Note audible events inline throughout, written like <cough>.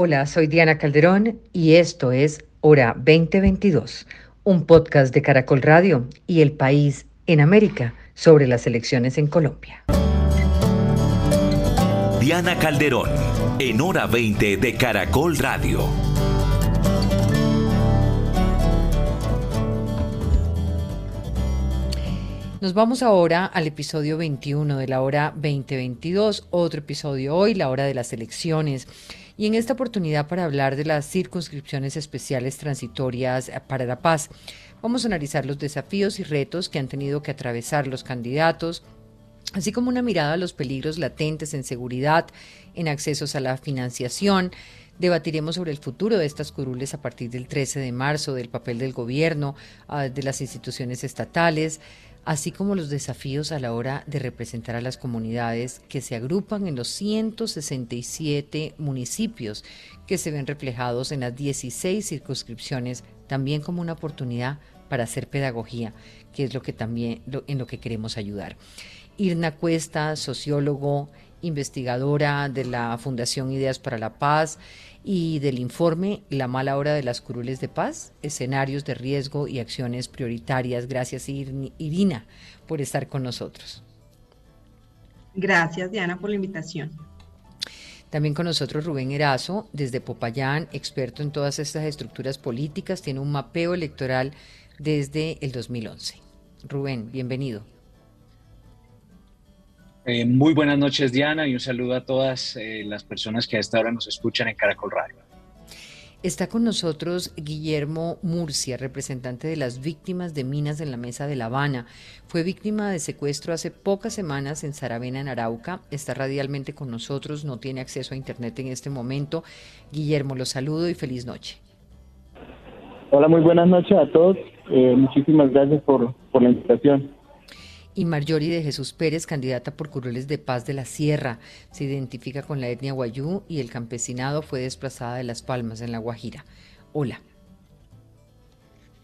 Hola, soy Diana Calderón y esto es Hora 2022, un podcast de Caracol Radio y El País en América sobre las elecciones en Colombia. Diana Calderón, en Hora 20 de Caracol Radio. Nos vamos ahora al episodio 21 de la hora 2022, otro episodio hoy, la hora de las elecciones. Y en esta oportunidad para hablar de las circunscripciones especiales transitorias para la paz, vamos a analizar los desafíos y retos que han tenido que atravesar los candidatos, así como una mirada a los peligros latentes en seguridad, en accesos a la financiación, Debatiremos sobre el futuro de estas curules a partir del 13 de marzo, del papel del gobierno, ah, de las instituciones estatales, así como los desafíos a la hora de representar a las comunidades que se agrupan en los 167 municipios que se ven reflejados en las 16 circunscripciones, también como una oportunidad para hacer pedagogía, que es lo que también en lo que queremos ayudar. Irna Cuesta, sociólogo, investigadora de la Fundación Ideas para la Paz y del informe La mala hora de las curules de paz, escenarios de riesgo y acciones prioritarias. Gracias Irina por estar con nosotros. Gracias Diana por la invitación. También con nosotros Rubén Erazo, desde Popayán, experto en todas estas estructuras políticas, tiene un mapeo electoral desde el 2011. Rubén, bienvenido. Eh, muy buenas noches, Diana, y un saludo a todas eh, las personas que a esta hora nos escuchan en Caracol Radio. Está con nosotros Guillermo Murcia, representante de las víctimas de minas en la Mesa de La Habana. Fue víctima de secuestro hace pocas semanas en Saravena, en Arauca. Está radialmente con nosotros, no tiene acceso a Internet en este momento. Guillermo, los saludo y feliz noche. Hola, muy buenas noches a todos. Eh, muchísimas gracias por, por la invitación y Marjorie de Jesús Pérez, candidata por Curules de Paz de la Sierra. Se identifica con la etnia guayú y el campesinado fue desplazada de Las Palmas, en La Guajira. Hola.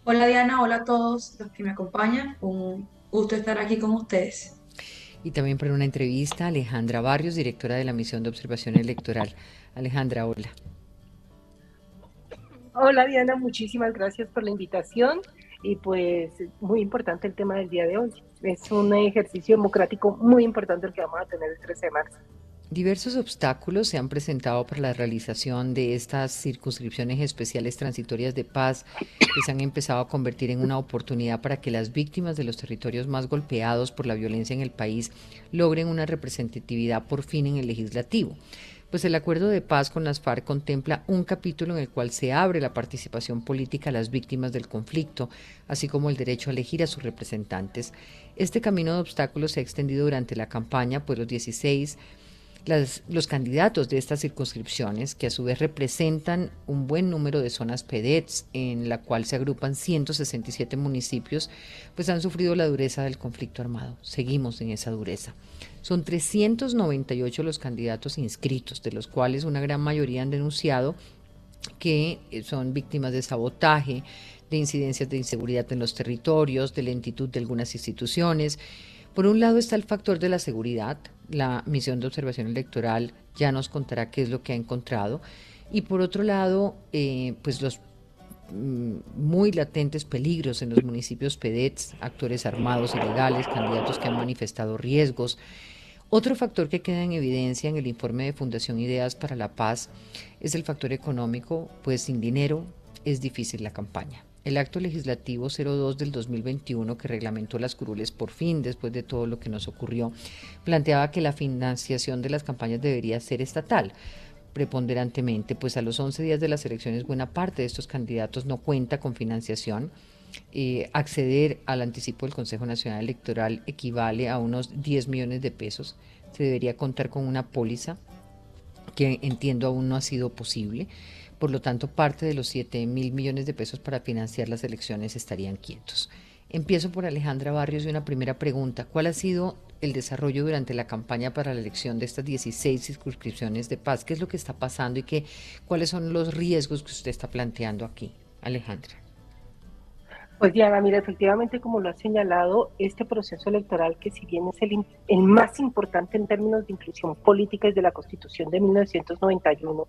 Hola Diana, hola a todos los que me acompañan. Un gusto estar aquí con ustedes. Y también para una entrevista, Alejandra Barrios, directora de la Misión de Observación Electoral. Alejandra, hola. Hola Diana, muchísimas gracias por la invitación y pues muy importante el tema del día de hoy. Es un ejercicio democrático muy importante el que vamos a tener el 13 de marzo. Diversos obstáculos se han presentado para la realización de estas circunscripciones especiales transitorias de paz que se han empezado a convertir en una oportunidad para que las víctimas de los territorios más golpeados por la violencia en el país logren una representatividad por fin en el legislativo pues el acuerdo de paz con las FARC contempla un capítulo en el cual se abre la participación política a las víctimas del conflicto, así como el derecho a elegir a sus representantes. Este camino de obstáculos se ha extendido durante la campaña, pues los 16 los candidatos de estas circunscripciones, que a su vez representan un buen número de zonas PEDETS, en la cual se agrupan 167 municipios, pues han sufrido la dureza del conflicto armado. Seguimos en esa dureza. Son 398 los candidatos inscritos, de los cuales una gran mayoría han denunciado que eh, son víctimas de sabotaje, de incidencias de inseguridad en los territorios, de lentitud de algunas instituciones. Por un lado está el factor de la seguridad, la misión de observación electoral ya nos contará qué es lo que ha encontrado. Y por otro lado, eh, pues los mm, muy latentes peligros en los municipios PEDETS, actores armados ilegales, candidatos que han manifestado riesgos. Otro factor que queda en evidencia en el informe de Fundación Ideas para la Paz es el factor económico, pues sin dinero es difícil la campaña. El acto legislativo 02 del 2021, que reglamentó las curules por fin, después de todo lo que nos ocurrió, planteaba que la financiación de las campañas debería ser estatal preponderantemente, pues a los 11 días de las elecciones buena parte de estos candidatos no cuenta con financiación. Eh, acceder al anticipo del Consejo Nacional Electoral equivale a unos 10 millones de pesos. Se debería contar con una póliza que entiendo aún no ha sido posible. Por lo tanto, parte de los 7 mil millones de pesos para financiar las elecciones estarían quietos. Empiezo por Alejandra Barrios y una primera pregunta. ¿Cuál ha sido el desarrollo durante la campaña para la elección de estas 16 circunscripciones de paz? ¿Qué es lo que está pasando y qué, cuáles son los riesgos que usted está planteando aquí, Alejandra? Pues Diana, mira, efectivamente, como lo ha señalado, este proceso electoral, que si bien es el, el más importante en términos de inclusión política desde la Constitución de 1991,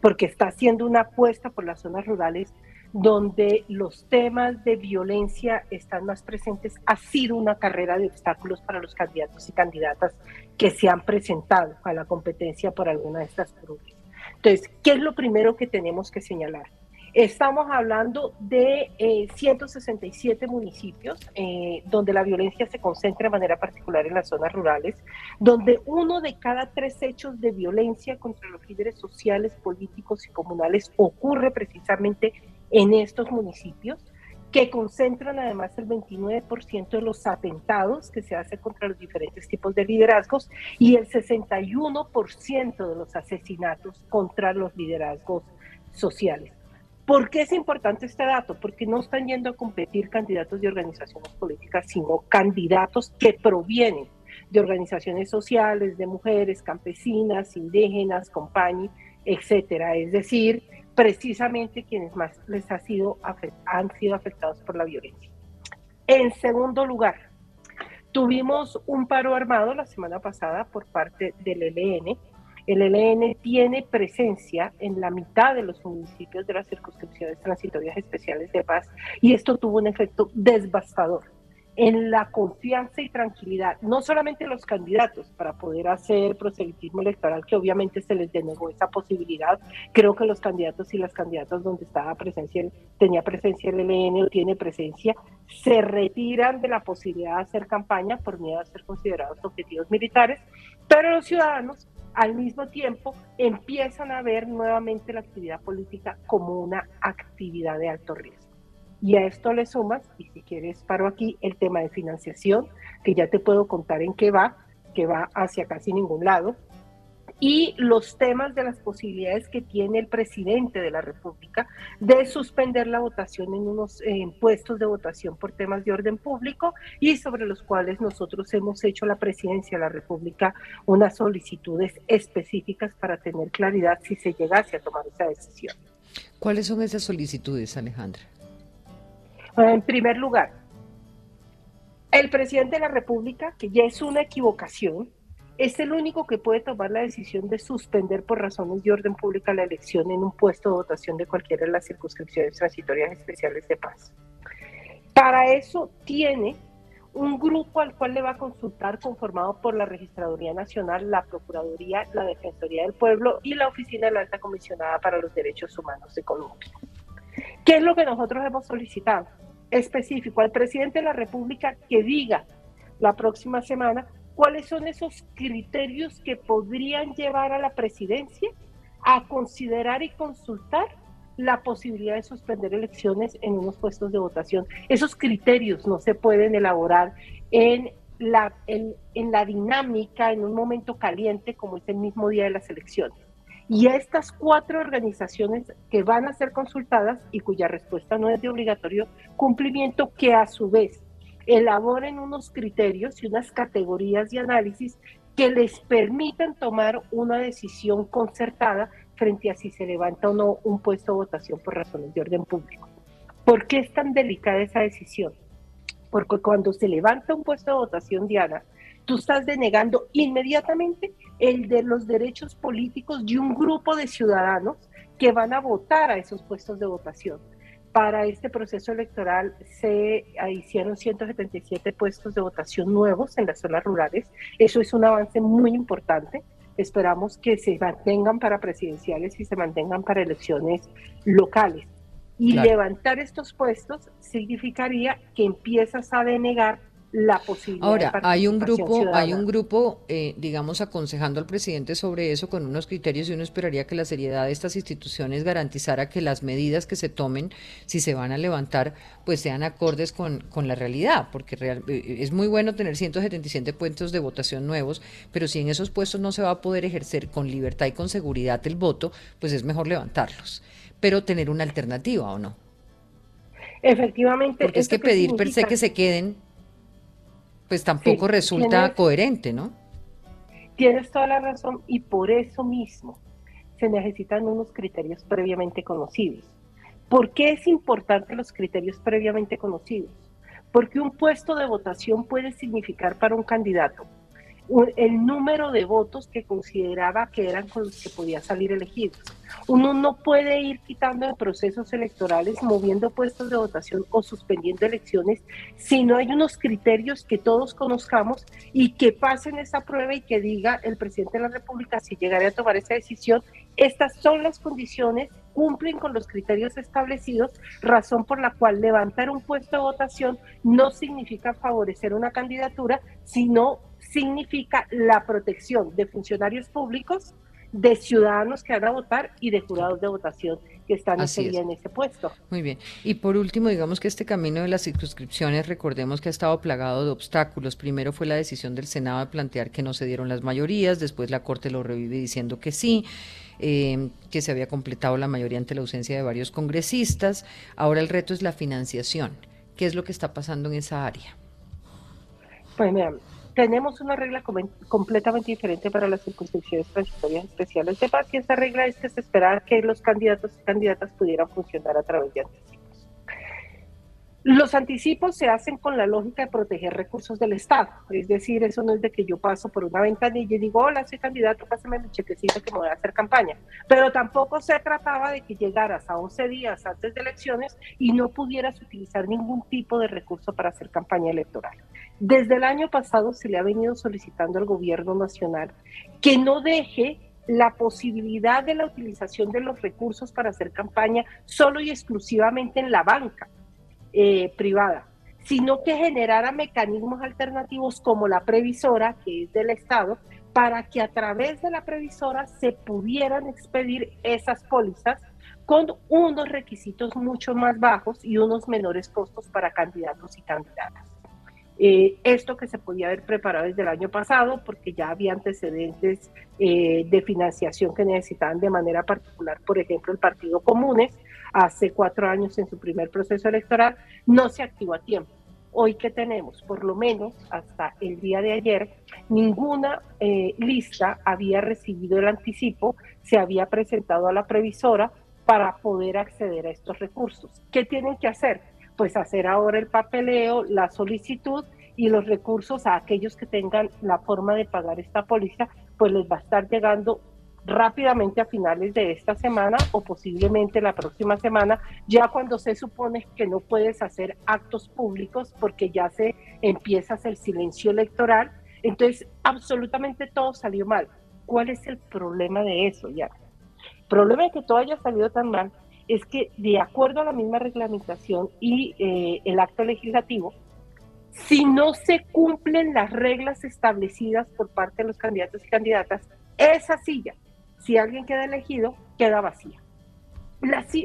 porque está haciendo una apuesta por las zonas rurales donde los temas de violencia están más presentes, ha sido una carrera de obstáculos para los candidatos y candidatas que se han presentado a la competencia por alguna de estas curules. Entonces, ¿qué es lo primero que tenemos que señalar? Estamos hablando de 167 eh, municipios eh, donde la violencia se concentra de manera particular en las zonas rurales, donde uno de cada tres hechos de violencia contra los líderes sociales, políticos y comunales ocurre precisamente en estos municipios, que concentran además el 29% de los atentados que se hacen contra los diferentes tipos de liderazgos y el 61% de los asesinatos contra los liderazgos sociales. ¿Por qué es importante este dato? Porque no están yendo a competir candidatos de organizaciones políticas, sino candidatos que provienen de organizaciones sociales, de mujeres, campesinas, indígenas, compañías, etcétera. Es decir, precisamente quienes más les ha sido, han sido afectados por la violencia. En segundo lugar, tuvimos un paro armado la semana pasada por parte del ELN el ELN tiene presencia en la mitad de los municipios de las circunscripciones transitorias especiales de paz y esto tuvo un efecto devastador en la confianza y tranquilidad, no solamente los candidatos para poder hacer proselitismo electoral, que obviamente se les denegó esa posibilidad, creo que los candidatos y las candidatas donde estaba presencia, tenía presencia el ELN o tiene presencia, se retiran de la posibilidad de hacer campaña por miedo a ser considerados objetivos militares, pero los ciudadanos al mismo tiempo empiezan a ver nuevamente la actividad política como una actividad de alto riesgo. Y a esto le sumas, y si quieres paro aquí, el tema de financiación, que ya te puedo contar en qué va, que va hacia casi ningún lado, y los temas de las posibilidades que tiene el presidente de la República de suspender la votación en unos puestos de votación por temas de orden público y sobre los cuales nosotros hemos hecho la presidencia de la República unas solicitudes específicas para tener claridad si se llegase a tomar esa decisión. ¿Cuáles son esas solicitudes, Alejandra? En primer lugar, el presidente de la República, que ya es una equivocación, es el único que puede tomar la decisión de suspender por razones de orden pública la elección en un puesto de votación de cualquiera de las circunscripciones transitorias especiales de paz. Para eso tiene un grupo al cual le va a consultar conformado por la Registraduría Nacional, la Procuraduría, la Defensoría del Pueblo y la Oficina de la Alta Comisionada para los Derechos Humanos de Colombia. ¿Qué es lo que nosotros hemos solicitado? Específico al presidente de la República que diga la próxima semana cuáles son esos criterios que podrían llevar a la presidencia a considerar y consultar la posibilidad de suspender elecciones en unos puestos de votación. Esos criterios no se pueden elaborar en la, en, la dinámica, en un momento caliente como es el mismo día de las elecciones. Y a estas cuatro organizaciones que van a ser consultadas y cuya respuesta no es de obligatorio cumplimiento, que a su vez elaboren unos criterios y unas categorías de análisis que les permitan tomar una decisión concertada frente a si se levanta o no un puesto de votación por razones de orden público. ¿Por qué es tan delicada esa decisión? Porque cuando se levanta un puesto de votación, Diana, tú estás denegando inmediatamente el de los derechos políticos de un grupo de ciudadanos que van a votar a esos puestos de votación para este proceso electoral se hicieron 177 puestos de votación nuevos en las zonas rurales. Eso es un avance muy importante. Esperamos que se mantengan para presidenciales y se mantengan para elecciones locales. Y levantar estos puestos significaría que empiezas a denegar la posibilidad. Ahora, hay un grupo, hay un grupo, eh, digamos, aconsejando al presidente sobre eso con unos criterios y uno esperaría que la seriedad de estas instituciones garantizara que las medidas que se tomen, si se van a levantar, pues sean acordes con, con la realidad, porque real, eh, es muy bueno tener 177 puestos de votación nuevos, pero si en esos puestos no se va a poder ejercer con libertad y con seguridad el voto, pues es mejor levantarlos, pero tener una alternativa o no. Efectivamente. Porque es que pedir per se que se queden pues tampoco resulta coherente, ¿no? Tienes toda la razón y por eso mismo se necesitan unos criterios previamente conocidos. ¿Por qué es importante los criterios previamente conocidos? Porque un puesto de votación puede significar para un candidato el número de votos que consideraba que eran con los que podía salir elegidos. Uno no puede ir quitando en procesos electorales, moviendo puestos de votación o suspendiendo elecciones si no hay unos criterios que todos conozcamos y que pasen esa prueba y que diga el presidente de la República si llegaría a tomar esa decisión, estas son las condiciones, cumplen con los criterios establecidos, razón por la cual levantar un puesto de votación no significa favorecer una candidatura, sino significa la protección de funcionarios públicos, de ciudadanos que van a votar y de jurados de votación que están ese día en ese puesto. Muy bien. Y por último, digamos que este camino de las circunscripciones, recordemos que ha estado plagado de obstáculos. Primero fue la decisión del Senado de plantear que no se dieron las mayorías, después la Corte lo revive diciendo que sí. Eh, que se había completado la mayoría ante la ausencia de varios congresistas. Ahora el reto es la financiación. ¿Qué es lo que está pasando en esa área? Pues mira, tenemos una regla completamente diferente para las circunscripciones transitorias especiales de paz y esa regla es que se esperaba que los candidatos y candidatas pudieran funcionar a través de anticipos. Los anticipos se hacen con la lógica de proteger recursos del Estado, es decir, eso no es de que yo paso por una ventanilla y digo, hola, soy candidato, pásame mi chequecito que me voy a hacer campaña, pero tampoco se trataba de que llegaras a 11 días antes de elecciones y no pudieras utilizar ningún tipo de recurso para hacer campaña electoral. Desde el año pasado se le ha venido solicitando al gobierno nacional que no deje la posibilidad de la utilización de los recursos para hacer campaña solo y exclusivamente en la banca eh, privada, sino que generara mecanismos alternativos como la previsora, que es del Estado, para que a través de la previsora se pudieran expedir esas pólizas con unos requisitos mucho más bajos y unos menores costos para candidatos y candidatas. Eh, esto que se podía haber preparado desde el año pasado porque ya había antecedentes eh, de financiación que necesitaban de manera particular, por ejemplo, el Partido Comunes, hace cuatro años en su primer proceso electoral, no se activó a tiempo. Hoy que tenemos, por lo menos hasta el día de ayer, ninguna eh, lista había recibido el anticipo, se había presentado a la previsora para poder acceder a estos recursos. ¿Qué tienen que hacer? Pues hacer ahora el papeleo, la solicitud y los recursos a aquellos que tengan la forma de pagar esta póliza, pues les va a estar llegando rápidamente a finales de esta semana o posiblemente la próxima semana, ya cuando se supone que no puedes hacer actos públicos porque ya se empieza el silencio electoral. Entonces, absolutamente todo salió mal. ¿Cuál es el problema de eso ya? El problema de que todo haya salido tan mal es que de acuerdo a la misma reglamentación y eh, el acto legislativo, si no se cumplen las reglas establecidas por parte de los candidatos y candidatas, esa silla si alguien queda elegido, queda vacía.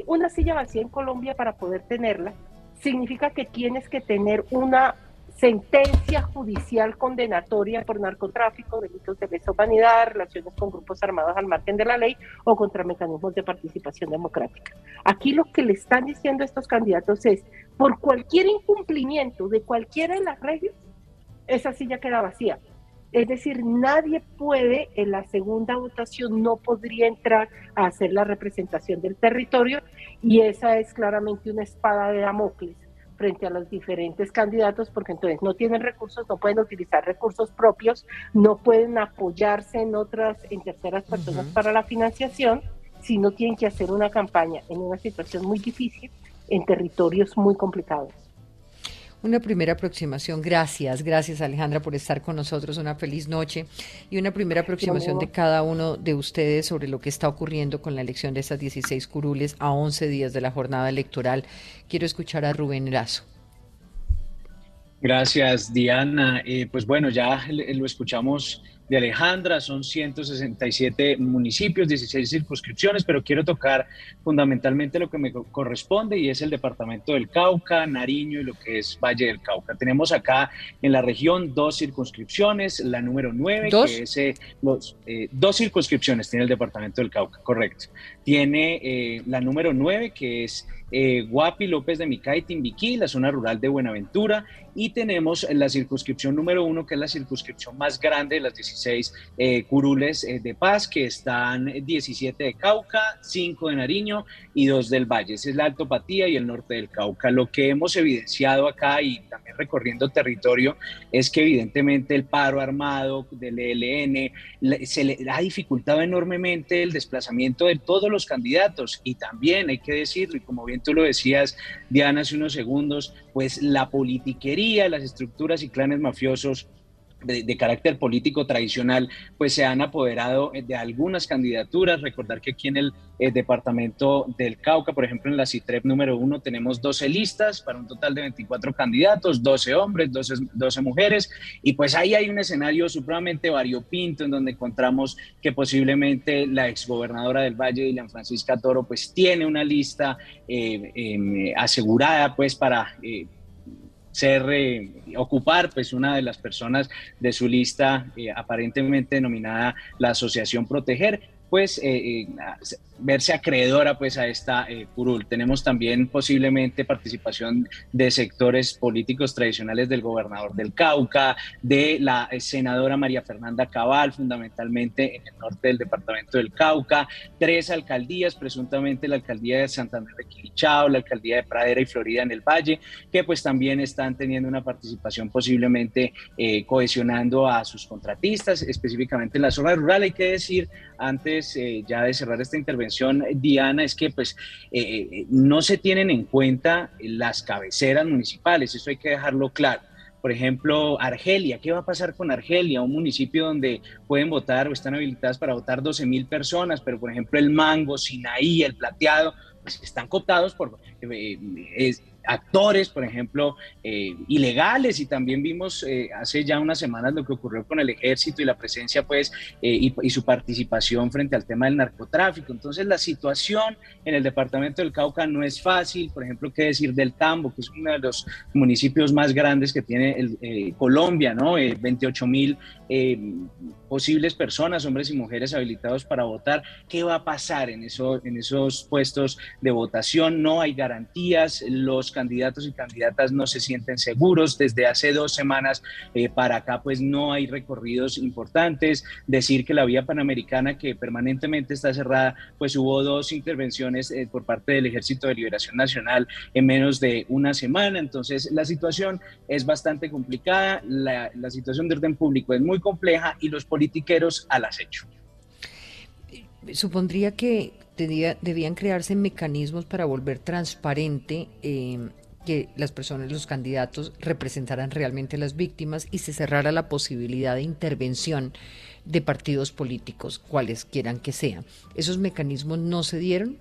una silla vacía en Colombia para poder tenerla significa que tienes que tener una sentencia judicial condenatoria por narcotráfico, delitos de lesa humanidad, relaciones con grupos armados al margen de la ley o contra mecanismos de participación democrática. Aquí lo que le están diciendo estos candidatos es, por cualquier incumplimiento de cualquiera de las reglas, esa silla queda vacía. Es decir, nadie puede, en la segunda votación no podría entrar a hacer la representación del territorio y esa es claramente una espada de Damocles frente a los diferentes candidatos porque entonces no tienen recursos, no pueden utilizar recursos propios, no pueden apoyarse en otras, en terceras personas para la financiación, sino tienen que hacer una campaña en una situación muy difícil en territorios muy complicados. Una primera aproximación, gracias, gracias Alejandra por estar con nosotros, una feliz noche y una primera aproximación de cada uno de ustedes sobre lo que está ocurriendo con la elección de estas 16 curules a 11 días de la jornada electoral. Quiero escuchar a Rubén Erazo. Gracias, Diana. Eh, pues bueno, ya lo escuchamos de Alejandra, son 167 municipios, 16 circunscripciones, pero quiero tocar fundamentalmente lo que me corresponde y es el departamento del Cauca, Nariño y lo que es Valle del Cauca. Tenemos acá en la región dos circunscripciones, la número 9, que es eh, los, eh, dos circunscripciones tiene el departamento del Cauca, correcto. Tiene eh, la número 9, que es Guapi, López de Micay, Timbiquí, la zona rural de Buenaventura, y tenemos la circunscripción número 1, que es la circunscripción más grande de las 16 16 eh, curules eh, de paz, que están 17 de Cauca, 5 de Nariño y 2 del Valle. Ese es la Altopatía y el norte del Cauca. Lo que hemos evidenciado acá y también recorriendo territorio es que evidentemente el paro armado del ELN se le ha dificultado enormemente el desplazamiento de todos los candidatos. Y también hay que decirlo, y como bien tú lo decías, Diana, hace unos segundos, pues la politiquería, las estructuras y clanes mafiosos de, carácter político tradicional, pues se han apoderado de algunas candidaturas. Recordar que aquí en el, eh, departamento del Cauca, por ejemplo, en la CITREP número uno, tenemos 12 listas para un total de 24 candidatos, 12 hombres, 12, 12 mujeres, y pues ahí hay un escenario supremamente variopinto en donde encontramos que posiblemente la exgobernadora del Valle, Dilian Francisca Toro, pues tiene una lista eh, em, asegurada pues para... Ser, eh, ocupar pues una de las personas de su lista eh, aparentemente denominada la Asociación Proteger, pues eh, verse acreedora pues a esta eh, curul. Tenemos también posiblemente participación de sectores políticos tradicionales del gobernador del Cauca, de la eh, senadora María Fernanda Cabal, fundamentalmente en el norte del departamento del Cauca, tres alcaldías, presuntamente la alcaldía de Santander de Quilichao, la alcaldía de Pradera y Florida en el Valle, que pues también están teniendo una participación posiblemente eh, cohesionando a sus contratistas, específicamente en la zona rural. Hay que decir, antes ya de cerrar esta intervención, Diana, es que pues eh, eh, no se tienen en cuenta las cabeceras municipales, eso hay que dejarlo claro. Por ejemplo, Argelia, ¿qué va a pasar con Argelia? Un municipio donde pueden votar o están habilitadas para votar 12 mil personas, pero por ejemplo el Mango, Sinaí, el Plateado, pues están cooptados por... Eh, actores, por ejemplo, eh, ilegales y también vimos eh, hace ya unas semanas lo que ocurrió con el ejército y la presencia, pues, eh, y, su participación frente al tema del narcotráfico. Entonces, la situación en el departamento del Cauca no es fácil, por ejemplo, qué decir del Tambo, que es uno de los municipios más grandes que tiene Colombia, ¿no? 28 mil posibles personas, hombres y mujeres habilitados para votar. ¿Qué va a pasar en, eso, en esos puestos de votación? No hay garantías, los candidatos y candidatas no se sienten seguros. Desde hace dos semanas eh, para acá, pues no hay recorridos importantes. Decir que la vía panamericana, que permanentemente está cerrada, pues hubo dos intervenciones eh, por parte del Ejército de Liberación Nacional en menos de una semana. Entonces, la situación es bastante complicada, la, situación de orden público es muy compleja y los politiqueros al acecho. Supondría que debían crearse mecanismos para volver transparente eh, que las personas, los candidatos, representaran realmente a las víctimas y se cerrara la posibilidad de intervención de partidos políticos, cuales quieran que sean. ¿Esos mecanismos no se dieron?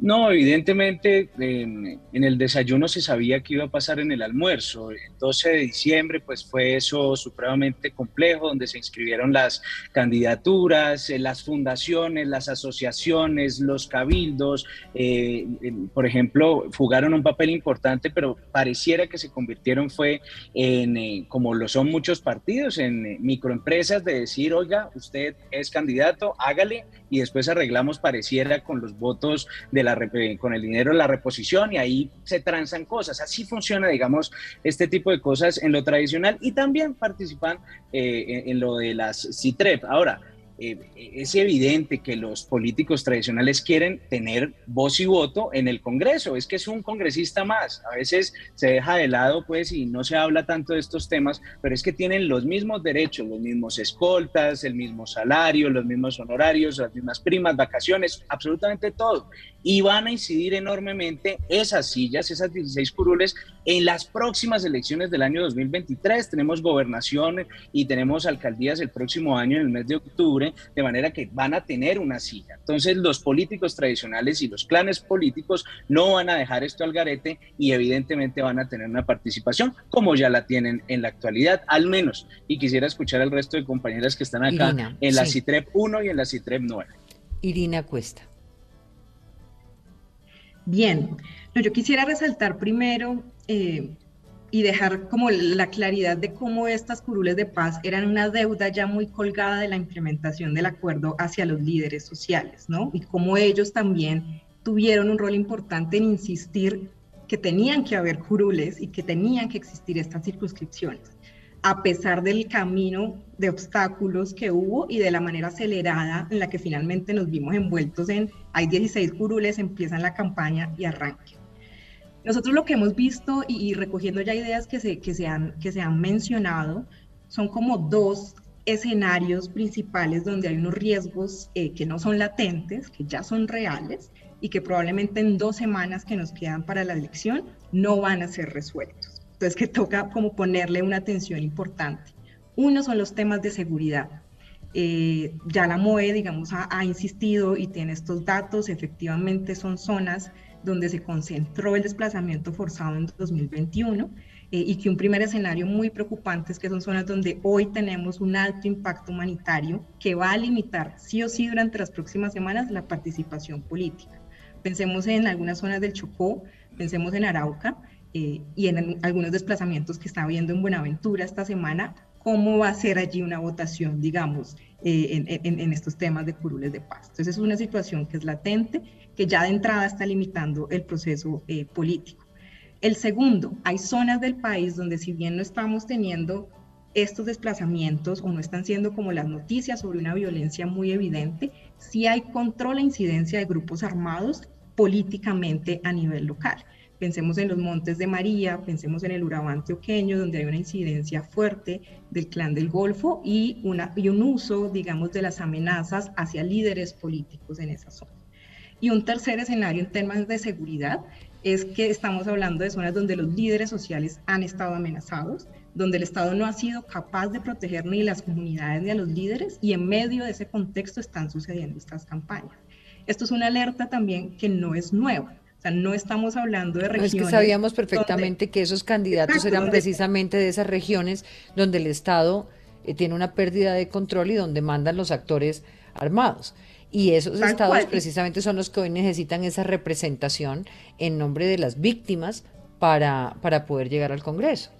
No, evidentemente en, el desayuno se sabía que iba a pasar en el almuerzo. El 12 de diciembre pues fue eso supremamente complejo, donde se inscribieron las candidaturas, eh, las fundaciones, las asociaciones, los cabildos, eh, por ejemplo, jugaron un papel importante, pero pareciera que se convirtieron fue en, eh, como lo son muchos partidos, en microempresas de decir, oiga, usted es candidato, hágale y después arreglamos pareciera con los votos de la con el dinero de la reposición y ahí se transan cosas. Así funciona, digamos, este tipo de cosas en lo tradicional y también participan eh, en, lo de las CITREP. Ahora, eh, es evidente que los políticos tradicionales quieren tener voz y voto en el Congreso. Es que es un congresista más. A veces se deja de lado, pues, y no se habla tanto de estos temas, pero es que tienen los mismos derechos, los mismos escoltas, el mismo salario, los mismos honorarios, las mismas primas, vacaciones, absolutamente todo y van a incidir enormemente esas sillas, esas 16 curules, en las próximas elecciones del año 2023. Tenemos gobernación y tenemos alcaldías el próximo año, en el mes de octubre, de manera que van a tener una silla. Entonces, los políticos tradicionales y los clanes políticos no van a dejar esto al garete y evidentemente van a tener una participación como ya la tienen en la actualidad, al menos. Y quisiera escuchar al resto de compañeras que están acá en la CITREP 1 y en la CITREP 9. Irina Cuesta. Bien, no, yo quisiera resaltar primero eh, y dejar como la claridad de cómo estas curules de paz eran una deuda ya muy colgada de la implementación del acuerdo hacia los líderes sociales, ¿no? Y cómo ellos también tuvieron un rol importante en insistir que tenían que haber curules y que tenían que existir estas circunscripciones. a pesar del camino de obstáculos que hubo y de la manera acelerada en la que finalmente nos vimos envueltos en, hay 16 curules, empiezan la campaña y arranque. Nosotros lo que hemos visto y, recogiendo ya ideas que se, que, se han, que se han mencionado, son como dos escenarios principales donde hay unos riesgos eh, que no son latentes, que ya son reales y que probablemente en dos semanas que nos quedan para la elección no van a ser resueltos. Entonces que toca como ponerle una atención importante. Uno son los temas de seguridad. Eh, ya la MOE, digamos, ha, ha, insistido y tiene estos datos, efectivamente son zonas donde se concentró el desplazamiento forzado en 2021 eh, y que un primer escenario muy preocupante es que son zonas donde hoy tenemos un alto impacto humanitario que va a limitar sí o sí durante las próximas semanas la participación política. Pensemos en algunas zonas del Chocó, pensemos en Arauca eh, y en algunos desplazamientos que está habiendo en Buenaventura esta semana, cómo va a ser allí una votación, digamos, eh, en, en, estos temas de curules de paz. Entonces es una situación que es latente, que ya de entrada está limitando el proceso político. El segundo, hay zonas del país donde si bien no estamos teniendo estos desplazamientos o no están siendo como las noticias sobre una violencia muy evidente, sí hay control e incidencia de grupos armados políticamente a nivel local. Pensemos en los Montes de María, pensemos en el Urabá antioqueño, donde hay una incidencia fuerte del clan del Golfo y un uso, digamos, de las amenazas hacia líderes políticos en esa zona. Y un tercer escenario en temas de seguridad es que estamos hablando de zonas donde los líderes sociales han estado amenazados, donde el Estado no ha sido capaz de proteger ni las comunidades ni a los líderes y en medio de ese contexto están sucediendo estas campañas. Esto es una alerta también que no es nueva. O sea, no estamos hablando de regiones. es que sabíamos perfectamente que esos candidatos eran precisamente de esas regiones donde el Estado eh, tiene una pérdida de control y donde mandan los actores armados. Y esos estados precisamente son los que hoy necesitan esa representación en nombre de las víctimas para, para poder llegar al Congreso.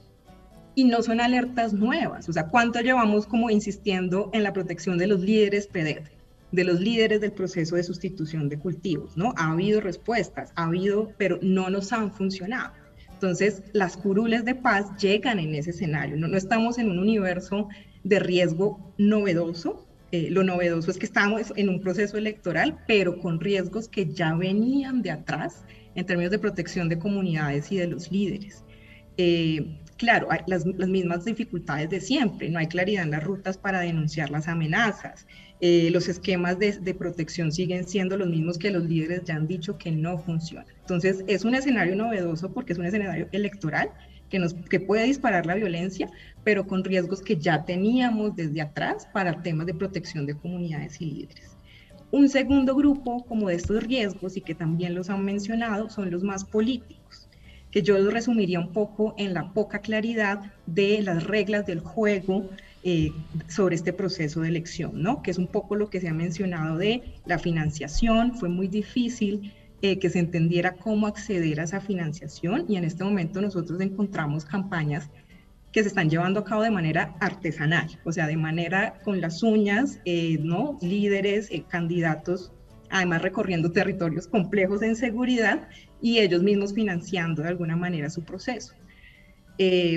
Y no son alertas nuevas, o sea, ¿cuánto llevamos como insistiendo en la protección de los líderes PDD, de los líderes del proceso de sustitución de cultivos? ¿no? Ha habido respuestas, ha habido, pero no nos han funcionado. Entonces, las curules de paz llegan en ese escenario, no, no estamos en un universo de riesgo novedoso, eh, lo novedoso es que estamos en un proceso electoral, pero con riesgos que ya venían de atrás en términos de protección de comunidades y de los líderes. Eh, claro, hay las, mismas dificultades de siempre, no hay claridad en las rutas para denunciar las amenazas, eh, los esquemas de, de, protección siguen siendo los mismos que los líderes ya han dicho que no funcionan. Entonces, es un escenario novedoso porque es un escenario electoral que, nos, puede disparar la violencia, pero con riesgos que ya teníamos desde atrás para temas de protección de comunidades y líderes. Un segundo grupo como de estos riesgos y que también los han mencionado son los más políticos, que yo los resumiría un poco en la poca claridad de las reglas del juego eh, sobre este proceso de elección, ¿no? Que es un poco lo que se ha mencionado de la financiación, fue muy difícil eh, que se entendiera cómo acceder a esa financiación y en este momento nosotros encontramos campañas que se están llevando a cabo de manera artesanal, o sea, de manera con las uñas, eh, ¿no? Líderes, eh, candidatos, además recorriendo territorios complejos en seguridad y ellos mismos financiando de alguna manera su proceso.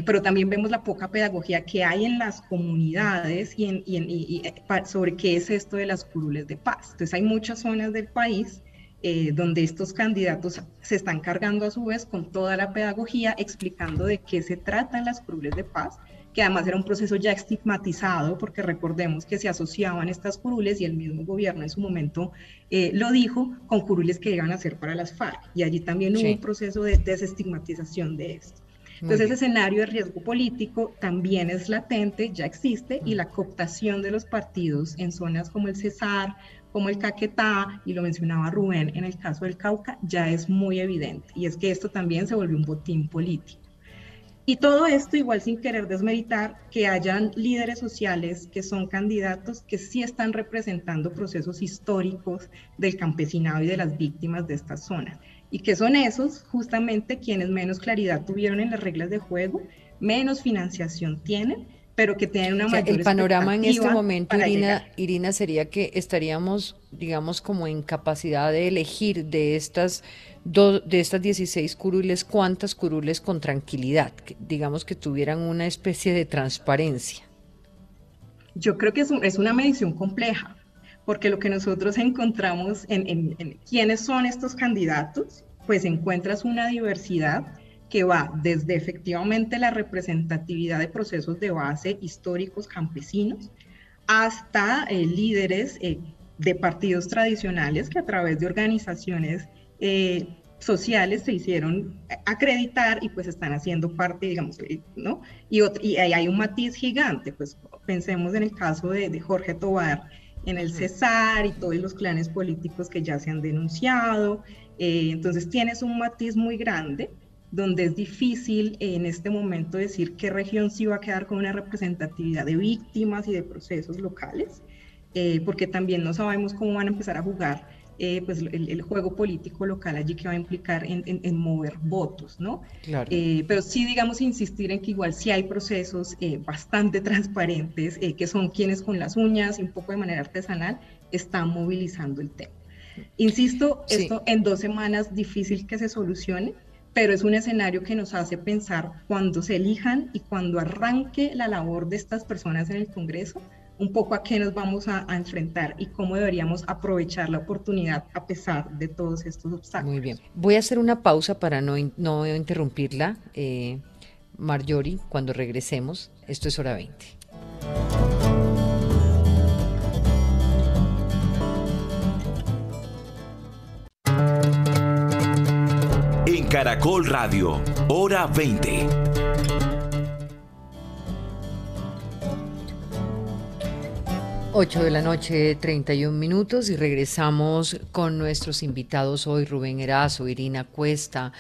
pero también vemos la poca pedagogía que hay en las comunidades y sobre qué es esto de las curules de paz. Entonces hay muchas zonas del país eh, donde estos candidatos se están cargando a su vez con toda la pedagogía explicando de qué se tratan las curules de paz, que además era un proceso ya estigmatizado, porque recordemos que se asociaban estas curules y el mismo gobierno en su momento eh, lo dijo, con curules que iban a ser para las FARC, y allí también hubo un proceso de desestigmatización de esto. Entonces, ese escenario de riesgo político también es latente, ya existe, y la cooptación de los partidos en zonas como el Cesar como el Caquetá, y lo mencionaba Rubén en el caso del Cauca, ya es muy evidente. Y es que esto también se volvió un botín político. Y todo esto igual sin querer desmeritar que hayan líderes sociales que son candidatos que sí están representando procesos históricos del campesinado y de las víctimas de estas zonas. Y que son esos justamente quienes menos claridad tuvieron en las reglas de juego, menos financiación tienen pero que tienen una mayor El panorama en este momento, Irina, Irina, sería que estaríamos, digamos, como en capacidad de elegir de estas dos, de estas 16 curules, cuántas curules con tranquilidad, digamos que tuvieran una especie de transparencia. Yo creo que es, es una medición compleja, porque lo que nosotros encontramos en, en quiénes son estos candidatos, pues encuentras una diversidad que va desde efectivamente la representatividad de procesos de base históricos campesinos hasta eh, líderes eh, de partidos tradicionales que a través de organizaciones eh, sociales se hicieron acreditar y pues están haciendo parte, digamos, ¿no? Y, y hay un matiz gigante, pues pensemos en el caso de, de Jorge Tobar en el Cesar y todos los clanes políticos que ya se han denunciado. entonces tienes un matiz muy grande donde es difícil en este momento decir qué región sí va a quedar con una representatividad de víctimas y de procesos locales, eh, porque también no sabemos cómo van a empezar a jugar eh, pues el, juego político local allí que va a implicar en, mover votos, ¿no? Claro. Eh, pero sí, digamos, insistir en que igual sí hay procesos bastante transparentes, que son quienes con las uñas y un poco de manera artesanal están movilizando el tema. Insisto, esto en dos semanas difícil que se solucione, pero es un escenario que nos hace pensar cuando se elijan y cuando arranque la labor de estas personas en el Congreso, un poco a qué nos vamos a, enfrentar y cómo deberíamos aprovechar la oportunidad a pesar de todos estos obstáculos. Muy bien. Voy a hacer una pausa para no, no interrumpirla, eh, Marjorie, cuando regresemos. Esto es hora 20. Caracol Radio, hora 20. Ocho de la noche, 31 minutos y regresamos con nuestros invitados hoy, Rubén Erazo, Irina Cuesta,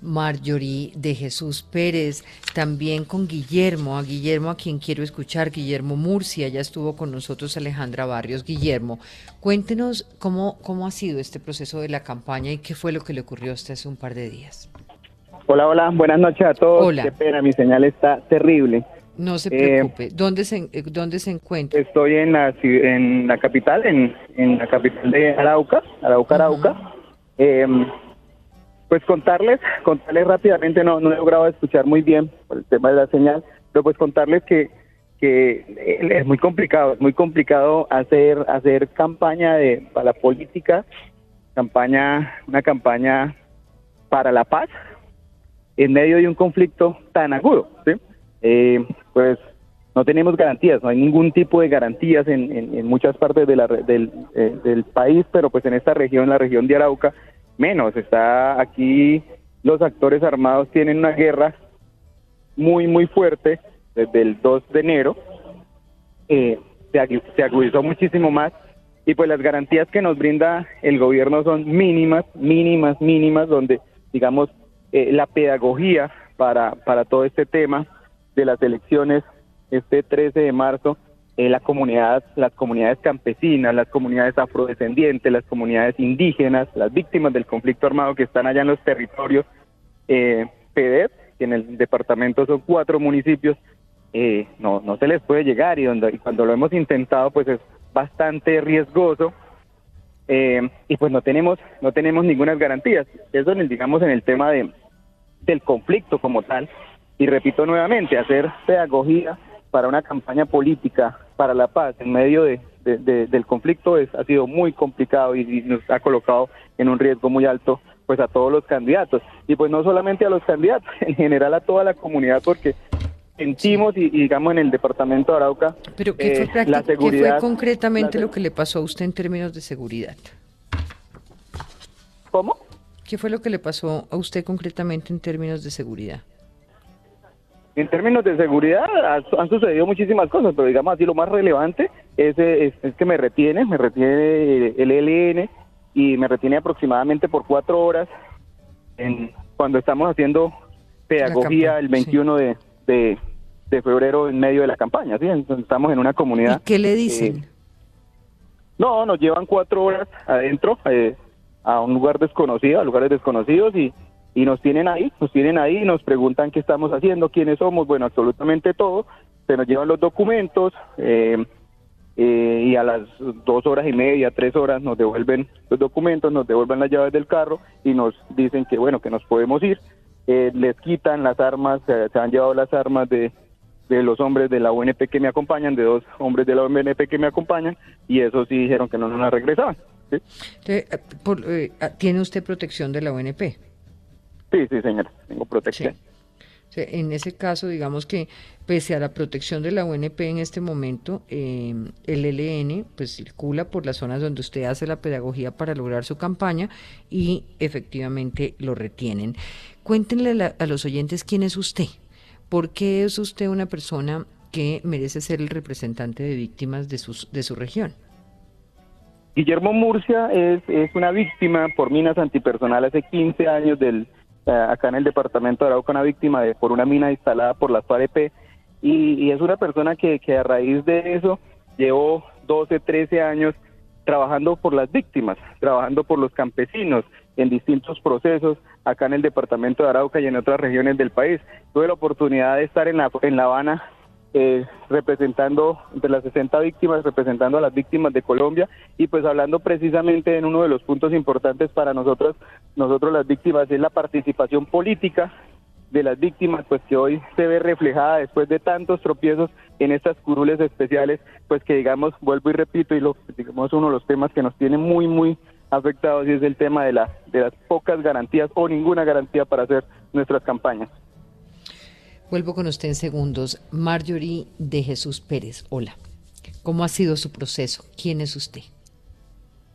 Marjorie de Jesús Pérez, también con Guillermo, a Guillermo a quien quiero escuchar, Guillermo Murcia, ya estuvo con nosotros Alejandra Barrios. Guillermo, cuéntenos cómo, cómo ha sido este proceso de la campaña y qué fue lo que le ocurrió hasta hace un par de días. Hola, hola, buenas noches a todos. Hola. Qué pena, mi señal está terrible. No se preocupe. ¿Dónde, se, eh, ¿Dónde se encuentra? Estoy en la, en la capital, en, en la capital de Arauca, Arauca, Arauca. Pues contarles, contarles rápidamente, no, no he logrado escuchar muy bien por el tema de la señal, pero pues contarles que, que es muy complicado, es muy complicado hacer, hacer campaña de, para la política, campaña, una campaña para la paz en medio de un conflicto tan agudo, ¿sí? Eh, pues no tenemos garantías, no hay ningún tipo de garantías en, en, muchas partes de la, del, eh, del país, pero pues en esta región, la región de Arauca, menos. Está aquí, los actores armados tienen una guerra muy, muy fuerte desde el 2 de enero. Eh, se, agudizó muchísimo más y pues las garantías que nos brinda el gobierno son mínimas, mínimas, mínimas, donde digamos eh, la pedagogía para, para todo este tema de las elecciones este 13 de marzo eh, la comunidad, las comunidades campesinas, las comunidades afrodescendientes, las comunidades indígenas, las víctimas del conflicto armado que están allá en los territorios eh, que en el departamento son cuatro municipios, eh, no, no se les puede llegar y, donde, cuando lo hemos intentado pues es bastante riesgoso eh, y pues no tenemos no tenemos ninguna garantías. Eso digamos en el tema de del conflicto como tal y repito nuevamente hacer pedagogía para una campaña política para la paz en medio de, del conflicto es, ha sido muy complicado y, nos ha colocado en un riesgo muy alto pues a todos los candidatos y pues no solamente a los candidatos, <laughs> en general a toda la comunidad porque sentimos y, digamos en el departamento de Arauca pero ¿qué fue, eh, ¿qué fue concretamente lo que le pasó a usted en términos de seguridad? ¿Cómo? ¿Qué fue lo que le pasó a usted concretamente en términos de seguridad? En términos de seguridad han sucedido muchísimas cosas, pero digamos así lo más relevante es, que me retiene, me retiene el ELN y me retiene aproximadamente por cuatro horas en, cuando estamos haciendo pedagogía el 21 de, de, febrero en medio de la campaña, ¿sí? Entonces estamos en una comunidad. ¿Y qué le dicen? no, nos llevan cuatro horas adentro eh, a un lugar desconocido, a lugares desconocidos y y nos tienen ahí, nos tienen ahí, nos preguntan qué estamos haciendo, quiénes somos, bueno, absolutamente todo, se nos llevan los documentos eh, eh, y a las dos horas y media, tres horas nos devuelven los documentos, nos devuelven las llaves del carro y nos dicen que bueno, que nos podemos ir. Eh, les quitan las armas, se han llevado las armas de, de los hombres de la UNP que me acompañan, de dos hombres de la UNP que me acompañan, y eso sí dijeron que no nos la regresaban. ¿Tiene usted protección de la UNP? Sí, sí, señora, tengo protección. En ese caso, digamos que pese a la protección de la UNP en este momento, eh, el LN pues circula por las zonas donde usted hace la pedagogía para lograr su campaña y efectivamente lo retienen. Cuéntenle a, los oyentes quién es usted, por qué es usted una persona que merece ser el representante de víctimas de, sus, de su región. Guillermo Murcia es, es una víctima por minas antipersonal hace 15 años del acá en el departamento de Arauca, una víctima de, por una mina instalada por las FAREP y, es una persona que, que a raíz de eso llevó 12, 13 años trabajando por las víctimas, trabajando por los campesinos en distintos procesos acá en el departamento de Arauca y en otras regiones del país. Tuve la oportunidad de estar en La, en la Habana eh, representando de las 60 víctimas, representando a las víctimas de Colombia y pues hablando precisamente en uno de los puntos importantes para nosotros, nosotros las víctimas es la participación política de las víctimas, pues que hoy se ve reflejada después de tantos tropiezos en estas curules especiales, pues que digamos, vuelvo y repito, y lo digamos uno de los temas que nos tiene muy, muy afectados y es el tema de, la, de las pocas garantías o ninguna garantía para hacer nuestras campañas. Vuelvo con usted en segundos. Marjorie de Jesús Pérez, hola. ¿Cómo ha sido su proceso? ¿Quién es usted?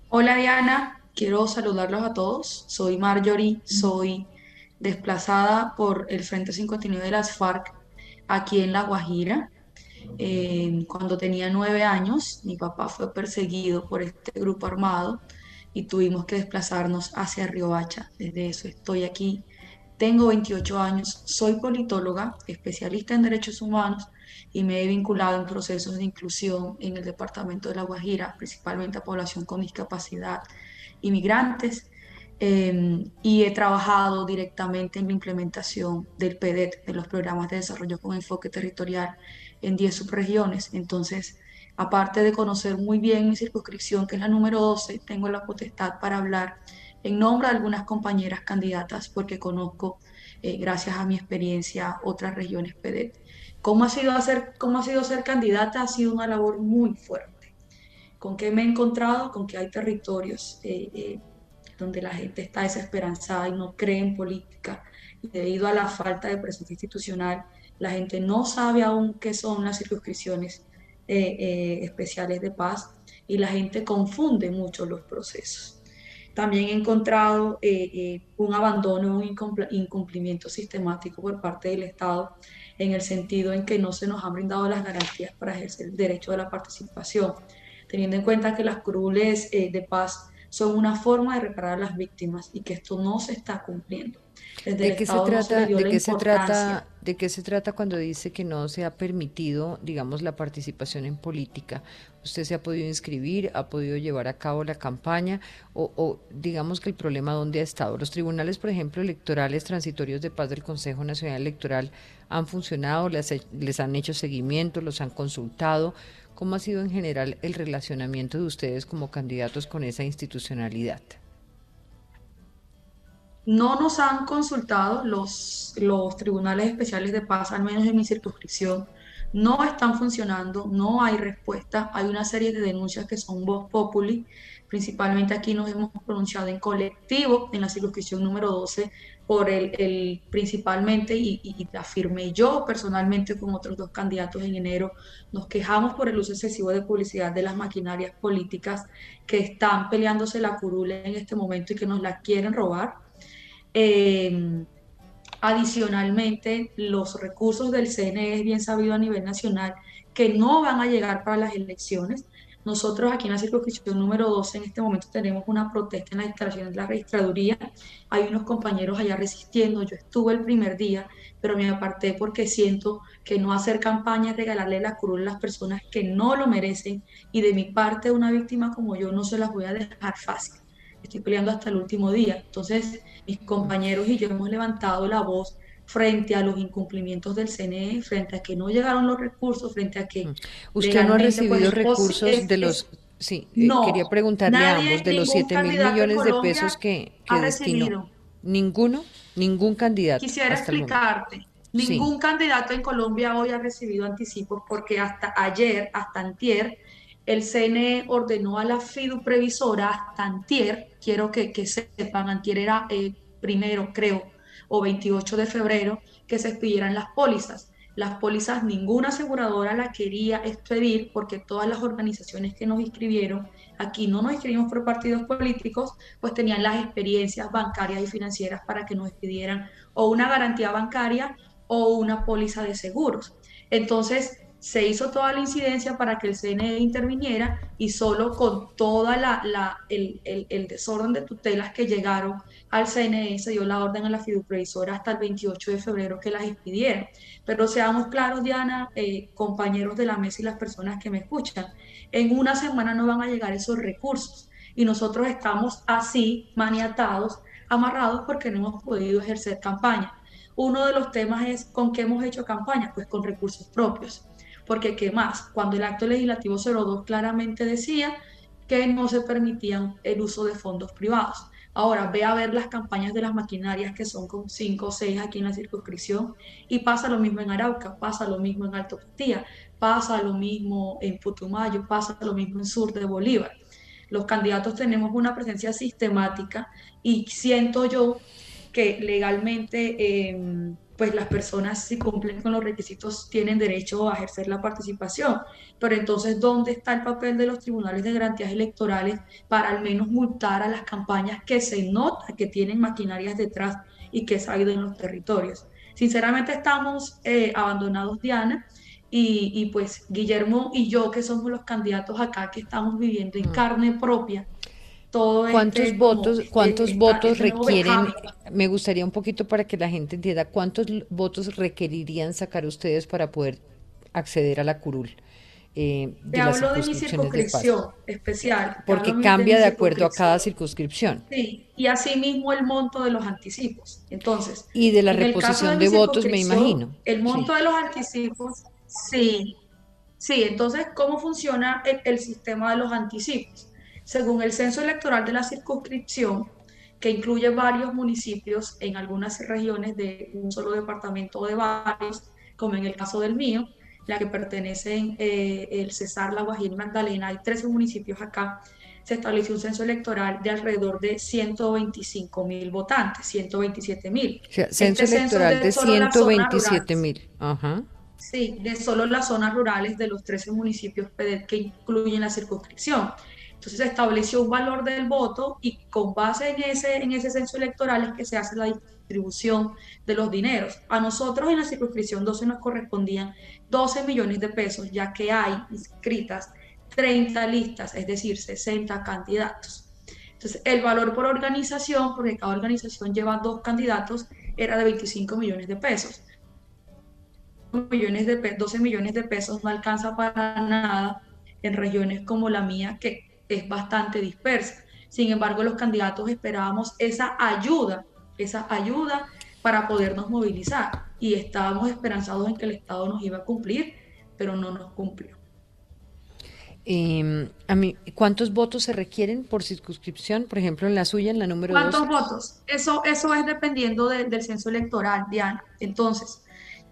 Hola Diana, quiero saludarlos a todos. Soy Marjorie, soy desplazada por el Frente Sin Continuidad de las FARC aquí en La Guajira. Eh, cuando tenía nueve años, mi papá fue perseguido por este grupo armado y tuvimos que desplazarnos hacia Riohacha. Desde eso estoy aquí tengo 28 años, soy politóloga, especialista en derechos humanos y me he vinculado en procesos de inclusión en el departamento de La Guajira, principalmente a población con discapacidad, inmigrantes, em, y he trabajado directamente en la implementación del PEDET, de los programas de desarrollo con enfoque territorial en 10 subregiones. Entonces, aparte de conocer muy bien mi circunscripción, que es la número 12, tengo la potestad para hablar en nombre de algunas compañeras candidatas, porque conozco, eh, gracias a mi experiencia, otras regiones PEDET. ¿Cómo ha, sido hacer, ¿Cómo ha sido ser candidata? Ha sido una labor muy fuerte. ¿Con qué me he encontrado? Con que hay territorios eh, eh, donde la gente está desesperanzada y no cree en política. Y debido a la falta de presencia institucional, la gente no sabe aún qué son las circunscripciones especiales de paz y la gente confunde mucho los procesos. También he encontrado eh, eh, un abandono, un incumplimiento sistemático por parte del Estado en el sentido en que no se nos han brindado las garantías para ejercer el derecho de la participación, teniendo en cuenta que las curules eh, de paz son una forma de reparar a las víctimas y que esto no se está cumpliendo. ¿De qué, se trata, ¿De qué se trata, ¿De qué se trata cuando dice que no se ha permitido, digamos, la participación en política? ¿Usted se ha podido inscribir, ha podido llevar a cabo la campaña o, digamos que el problema dónde ha estado? Los tribunales, por ejemplo, electorales transitorios de paz del Consejo Nacional Electoral han funcionado, les, les han hecho seguimiento, los han consultado. ¿Cómo ha sido en general el relacionamiento de ustedes como candidatos con esa institucionalidad? No nos han consultado los, tribunales especiales de paz, al menos en mi circunscripción. No están funcionando, no hay respuesta. Hay una serie de denuncias que son voz populi. Principalmente aquí nos hemos pronunciado en colectivo, en la circunscripción número 12, por el, el principalmente, y, y, afirmé yo personalmente con otros dos candidatos en enero, nos quejamos por el uso excesivo de publicidad de las maquinarias políticas que están peleándose la curule en este momento y que nos la quieren robar Em, adicionalmente, los recursos del CNE es bien sabido a nivel nacional que no van a llegar para las elecciones. Nosotros aquí en la circunscripción número 12 en este momento tenemos una protesta en las instalaciones de la registraduría. Hay unos compañeros allá resistiendo. Yo estuve el primer día, pero me aparté porque siento que no hacer campaña es regalarle la cruz a las personas que no lo merecen. Y de mi parte, una víctima como yo no se las voy a dejar fácil estoy peleando hasta el último día. Entonces, mis compañeros y yo hemos levantado la voz frente a los incumplimientos del CNE, frente a que no llegaron los recursos, frente a que... Mm. ¿Usted no ha pues, recibido recursos de los... sí, eh, quería preguntarle a ambos, de los 7 mil millones de pesos que, que destinó. ¿Ninguno? ¿Ningún candidato? Quisiera explicarte. Ningún candidato en Colombia hoy ha recibido anticipos porque hasta ayer, hasta antier, el CNE ordenó a la FIDU previsora, hasta antier, quiero que, que sepan, antier era eh, primero, creo, o 28 de febrero, que se expidieran las pólizas. Las pólizas ninguna aseguradora la quería expedir porque todas las organizaciones que nos inscribieron, aquí no nos inscribimos por partidos políticos, pues tenían las experiencias bancarias y financieras para que nos expidieran o una garantía bancaria o una póliza de seguros. Entonces, se hizo toda la incidencia para que el CNE interviniera y solo con toda la, el, el, desorden de tutelas que llegaron al CNE se dio la orden a la fiduprevisora hasta el 28 de febrero que las expidieron. Pero seamos claros, Diana, eh, compañeros de la mesa y las personas que me escuchan, en una semana no van a llegar esos recursos y nosotros estamos así maniatados, amarrados porque no hemos podido ejercer campaña. Uno de los temas es con qué hemos hecho campaña, pues con recursos propios porque ¿qué más? Cuando el acto legislativo 02 claramente decía que no se permitían el uso de fondos privados. Ahora ve a ver las campañas de las maquinarias que son con 5 o 6 aquí en la circunscripción y pasa lo mismo en Arauca, pasa lo mismo en Alto Castilla, pasa lo mismo en Putumayo, pasa lo mismo en sur de Bolívar. Los candidatos tenemos una presencia sistemática y siento yo que legalmente eh, pues las personas si cumplen con los requisitos tienen derecho a ejercer la participación. Pero entonces, ¿dónde está el papel de los tribunales de garantías electorales para al menos multar a las campañas que se nota que tienen maquinarias detrás y que ha ido en los territorios? Sinceramente estamos eh, abandonados, Diana, y, y, pues Guillermo y yo, que somos los candidatos acá, que estamos viviendo en mm. carne propia ¿Cuántos este votos, cuántos votos requieren? Me gustaría un poquito para que la gente entienda cuántos votos requerirían sacar ustedes para poder acceder a la curul. Eh, de Te hablo de mi circunscripción especial. Porque cambia de, acuerdo a cada circunscripción. Sí, y asimismo el monto de los anticipos. Entonces. Y de la reposición de, votos, me imagino. El monto de los anticipos, sí. Sí, entonces, ¿cómo funciona el sistema de los anticipos? Según el censo electoral de la circunscripción, que incluye varios municipios en algunas regiones de un solo departamento o de varios, como en el caso del mío, la que pertenecen eh, el Cesar, La Guajira y Magdalena, hay 13 municipios acá, se estableció un censo electoral de alrededor de 125 mil votantes, 127 mil. O sea, censo este electoral de, 127 mil. Sí, de solo las zonas rurales de los 13 municipios que incluyen la circunscripción. Entonces se estableció un valor del voto y con base en ese, en ese censo electoral es que se hace la distribución de los dineros. A nosotros en la circunscripción 12 nos correspondían 12 millones de pesos, ya que hay inscritas 30 listas, es decir, 60 candidatos. Entonces, el valor por organización, porque cada organización lleva dos candidatos, era de 25 millones de pesos. Millones de 12 millones de pesos no alcanza para nada en regiones como la mía, que es bastante dispersa. Sin embargo, los candidatos esperábamos esa ayuda, esa ayuda para podernos movilizar y estábamos esperanzados en que el Estado nos iba a cumplir, pero no nos cumplió. Em, a mí, ¿Cuántos votos se requieren por circunscripción? Por ejemplo, en la suya, en la número ¿Cuántos votos? Eso, eso es dependiendo del censo electoral, Diana. Entonces,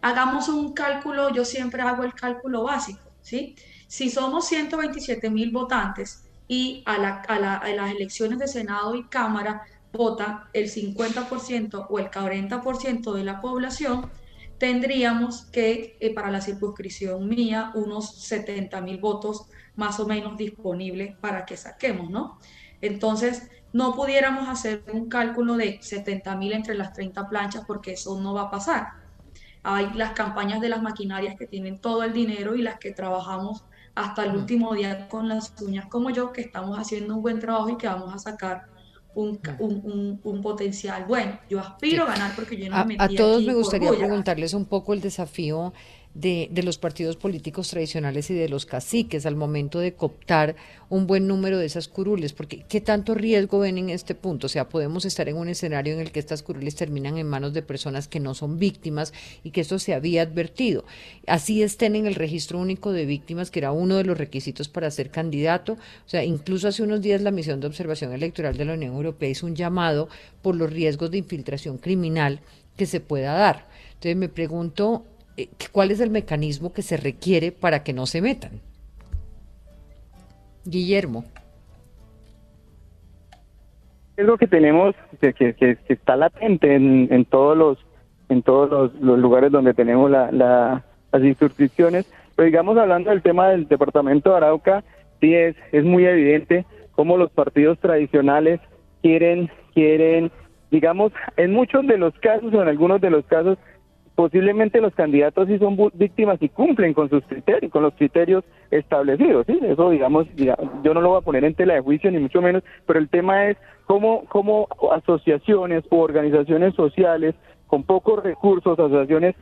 hagamos un cálculo, yo siempre hago el cálculo básico, ¿sí? Si somos 127 mil votantes y a, las elecciones de Senado y Cámara vota el 50% o el 40% de la población, tendríamos que eh, para la circunscripción mía unos 70 mil votos más o menos disponibles para que saquemos, ¿no? Entonces, no pudiéramos hacer un cálculo de 70 mil entre las 30 planchas porque eso no va a pasar. Hay las campañas de las maquinarias que tienen todo el dinero y las que trabajamos hasta el último día con las uñas como yo, que estamos haciendo un buen trabajo y que vamos a sacar un, un, potencial. Bueno. Yo aspiro a ganar porque yo no me metí A todos me gustaría preguntarles un poco el desafío de, los partidos políticos tradicionales y de los caciques al momento de cooptar un buen número de esas curules? Porque ¿qué tanto riesgo ven en este punto? O sea, podemos estar en un escenario en el que estas curules terminan en manos de personas que no son víctimas y que esto se había advertido. Así estén en el registro único de víctimas, que era uno de los requisitos para ser candidato. O sea, incluso hace unos días la misión de observación electoral de la Unión Europea hizo un llamado por los riesgos de infiltración criminal que se pueda dar. Entonces me pregunto, ¿cuál es el mecanismo que se requiere para que no se metan? Guillermo. Es lo que tenemos, que, que, está latente en, todos los en todos los, lugares donde tenemos las inscripciones. Pero digamos, hablando del tema del departamento de Arauca, sí es, es muy evidente cómo los partidos tradicionales quieren, quieren, digamos, en muchos de los casos o en algunos de los casos, posiblemente los candidatos sí son víctimas y cumplen con sus criterios, con los criterios establecidos, ¿sí? Eso, digamos, yo no lo voy a poner en tela de juicio ni mucho menos, pero el tema es cómo, cómo asociaciones o organizaciones sociales con pocos recursos, asociaciones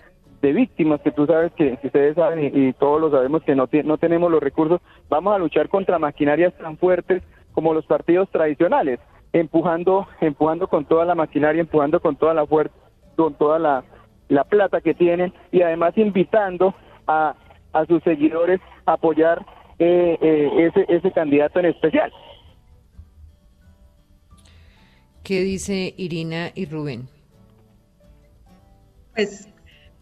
de víctimas que tú sabes que, ustedes saben y, todos lo sabemos que no, no tenemos los recursos, vamos a luchar contra maquinarias tan fuertes como los partidos tradicionales, empujando, empujando con toda la maquinaria, empujando con toda la fuerza, con toda la, la plata que tienen y además invitando a, a sus seguidores a apoyar eh, eh, ese, ese candidato en especial. ¿Qué dice Irina y Rubén? Pues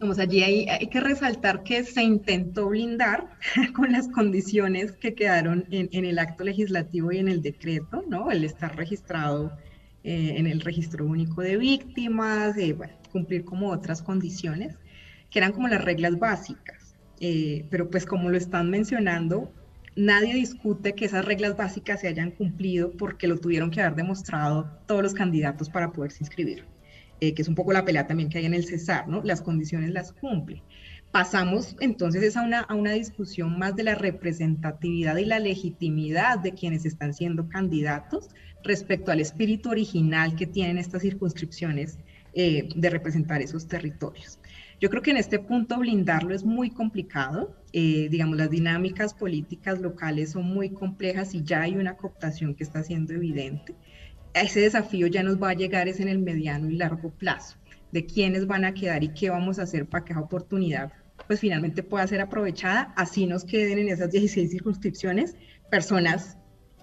Vamos, allí hay, hay, que resaltar que se intentó blindar <laughs> con las condiciones que quedaron en, en, el acto legislativo y en el decreto, ¿no? El estar registrado eh, en el registro único de víctimas, eh, bueno, cumplir como otras condiciones, que eran como las reglas básicas. Eh, pero pues como lo están mencionando, nadie discute que esas reglas básicas se hayan cumplido porque lo tuvieron que haber demostrado todos los candidatos para poderse inscribir. Eh, que es un poco la pelea también que hay en el Cesar, ¿no? Las condiciones las cumple. Pasamos entonces a una, a una discusión más de la representatividad y la legitimidad de quienes están siendo candidatos respecto al espíritu original que tienen estas circunscripciones eh, de representar esos territorios. Yo creo que en este punto blindarlo es muy complicado. Eh, digamos, las dinámicas políticas locales son muy complejas y ya hay una cooptación que está siendo evidente ese desafío ya nos va a llegar es en el mediano y largo plazo, de quiénes van a quedar y qué vamos a hacer para que esa oportunidad pues finalmente pueda ser aprovechada, así nos queden en esas <laughs> 16 circunscripciones personas